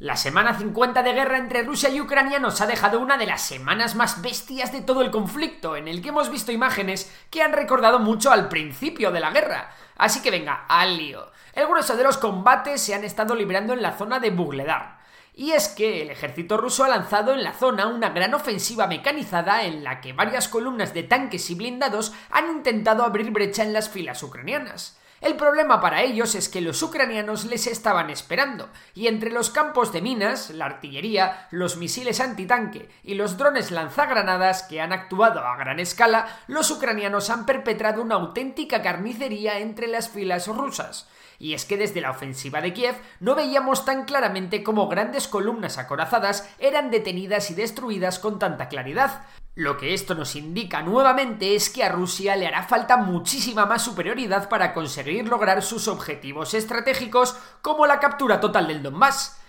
La semana 50 de guerra entre Rusia y Ucrania nos ha dejado una de las semanas más bestias de todo el conflicto, en el que hemos visto imágenes que han recordado mucho al principio de la guerra. Así que venga, al lío. El grueso de los combates se han estado librando en la zona de Bugledar. Y es que el ejército ruso ha lanzado en la zona una gran ofensiva mecanizada en la que varias columnas de tanques y blindados han intentado abrir brecha en las filas ucranianas. El problema para ellos es que los ucranianos les estaban esperando, y entre los campos de minas, la artillería, los misiles antitanque y los drones lanzagranadas que han actuado a gran escala, los ucranianos han perpetrado una auténtica carnicería entre las filas rusas. Y es que desde la ofensiva de Kiev no veíamos tan claramente cómo grandes columnas acorazadas eran detenidas y destruidas con tanta claridad. Lo que esto nos indica nuevamente es que a Rusia le hará falta muchísima más superioridad para conseguir lograr sus objetivos estratégicos como la captura total del Donbass.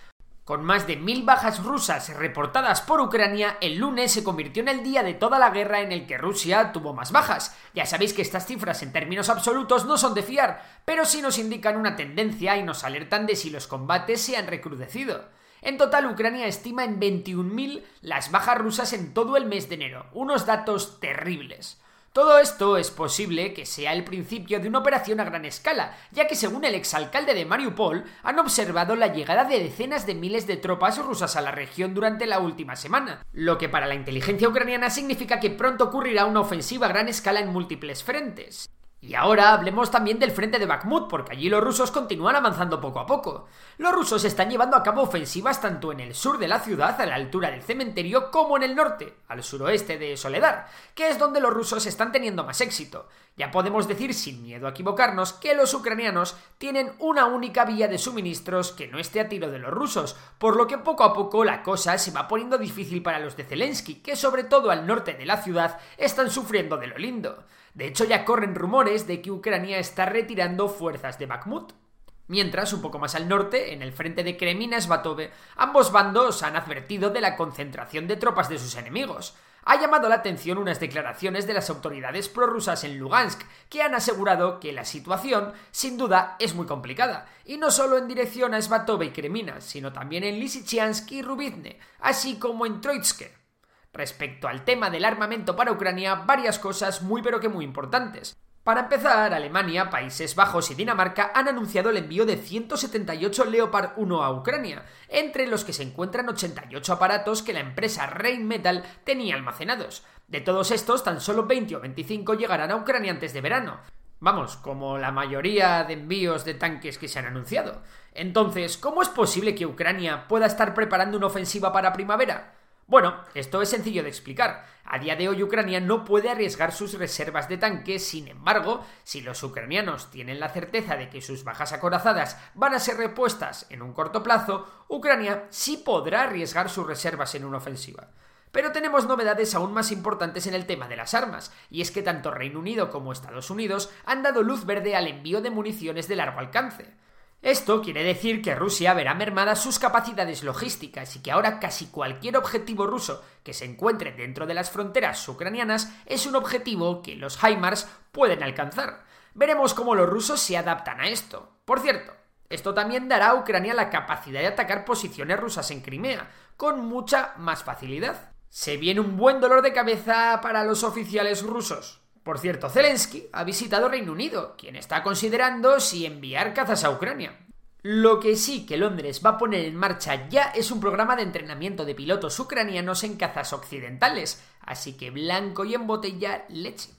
Con más de mil bajas rusas reportadas por Ucrania, el lunes se convirtió en el día de toda la guerra en el que Rusia tuvo más bajas. Ya sabéis que estas cifras en términos absolutos no son de fiar, pero sí nos indican una tendencia y nos alertan de si los combates se han recrudecido. En total, Ucrania estima en 21.000 las bajas rusas en todo el mes de enero, unos datos terribles. Todo esto es posible que sea el principio de una operación a gran escala, ya que según el exalcalde de Mariupol, han observado la llegada de decenas de miles de tropas rusas a la región durante la última semana, lo que para la inteligencia ucraniana significa que pronto ocurrirá una ofensiva a gran escala en múltiples frentes. Y ahora hablemos también del frente de Bakhmut, porque allí los rusos continúan avanzando poco a poco. Los rusos están llevando a cabo ofensivas tanto en el sur de la ciudad, a la altura del cementerio, como en el norte, al suroeste de Soledar, que es donde los rusos están teniendo más éxito. Ya podemos decir, sin miedo a equivocarnos, que los ucranianos tienen una única vía de suministros que no esté a tiro de los rusos, por lo que poco a poco la cosa se va poniendo difícil para los de Zelensky, que sobre todo al norte de la ciudad están sufriendo de lo lindo. De hecho, ya corren rumores de que Ucrania está retirando fuerzas de Bakhmut. Mientras, un poco más al norte, en el frente de Kremina-Svatove, ambos bandos han advertido de la concentración de tropas de sus enemigos. Ha llamado la atención unas declaraciones de las autoridades prorrusas en Lugansk, que han asegurado que la situación, sin duda, es muy complicada, y no solo en dirección a Svatove y Kremina, sino también en Lysychansk y Rubizne, así como en Troitske. Respecto al tema del armamento para Ucrania, varias cosas muy pero que muy importantes. Para empezar, Alemania, Países Bajos y Dinamarca han anunciado el envío de 178 Leopard 1 a Ucrania, entre los que se encuentran 88 aparatos que la empresa Rheinmetall tenía almacenados. De todos estos, tan solo 20 o 25 llegarán a Ucrania antes de verano. Vamos, como la mayoría de envíos de tanques que se han anunciado. Entonces, ¿cómo es posible que Ucrania pueda estar preparando una ofensiva para primavera? Bueno, esto es sencillo de explicar. A día de hoy Ucrania no puede arriesgar sus reservas de tanques, sin embargo, si los ucranianos tienen la certeza de que sus bajas acorazadas van a ser repuestas en un corto plazo, Ucrania sí podrá arriesgar sus reservas en una ofensiva. Pero tenemos novedades aún más importantes en el tema de las armas, y es que tanto Reino Unido como Estados Unidos han dado luz verde al envío de municiones de largo alcance. Esto quiere decir que Rusia verá mermadas sus capacidades logísticas y que ahora casi cualquier objetivo ruso que se encuentre dentro de las fronteras ucranianas es un objetivo que los HIMARS pueden alcanzar. Veremos cómo los rusos se adaptan a esto. Por cierto, esto también dará a Ucrania la capacidad de atacar posiciones rusas en Crimea, con mucha más facilidad. Se viene un buen dolor de cabeza para los oficiales rusos. Por cierto, Zelensky ha visitado Reino Unido, quien está considerando si enviar cazas a Ucrania. Lo que sí que Londres va a poner en marcha ya es un programa de entrenamiento de pilotos ucranianos en cazas occidentales, así que blanco y en botella leche.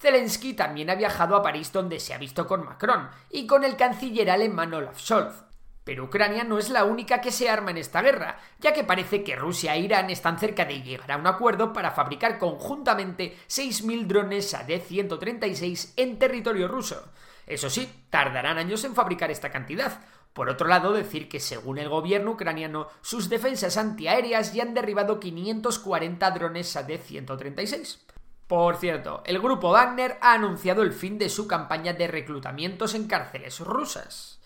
Zelensky también ha viajado a París donde se ha visto con Macron y con el canciller alemán Olaf Scholz. Pero Ucrania no es la única que se arma en esta guerra, ya que parece que Rusia e Irán están cerca de llegar a un acuerdo para fabricar conjuntamente 6.000 drones AD-136 en territorio ruso. Eso sí, tardarán años en fabricar esta cantidad, Por otro lado, decir que según el gobierno ucraniano, sus defensas antiaéreas ya han derribado 540 drones AD-136. Por cierto, el grupo Wagner ha anunciado el fin de su campaña de reclutamientos en cárceles rusas.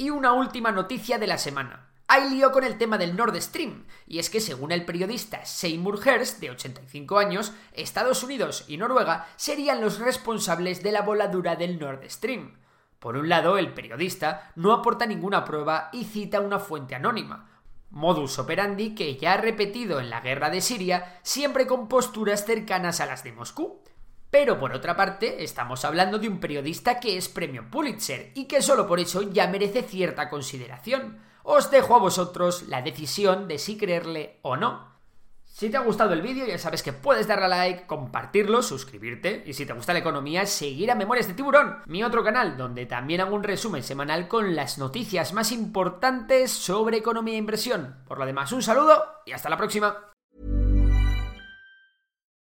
Y una última noticia de la semana. Hay lío con el tema del Nord Stream, y es que según el periodista Seymour Hersh, de 85 años, Estados Unidos y Noruega serían los responsables de la voladura del Nord Stream. Por un lado, el periodista no aporta ninguna prueba y cita una fuente anónima, modus operandi que ya ha repetido en la guerra de Siria, siempre con posturas cercanas a las de Moscú. Pero por otra parte, estamos hablando de un periodista que es premio Pulitzer y que solo por eso ya merece cierta consideración. Os dejo a vosotros la decisión de si creerle o no. Si te ha gustado el vídeo, ya sabes que puedes darle a like, compartirlo, suscribirte y si te gusta la economía, seguir a Memorias de Tiburón, mi otro canal, donde también hago un resumen semanal con las noticias más importantes sobre economía e inversión. Por lo demás, un saludo y hasta la próxima.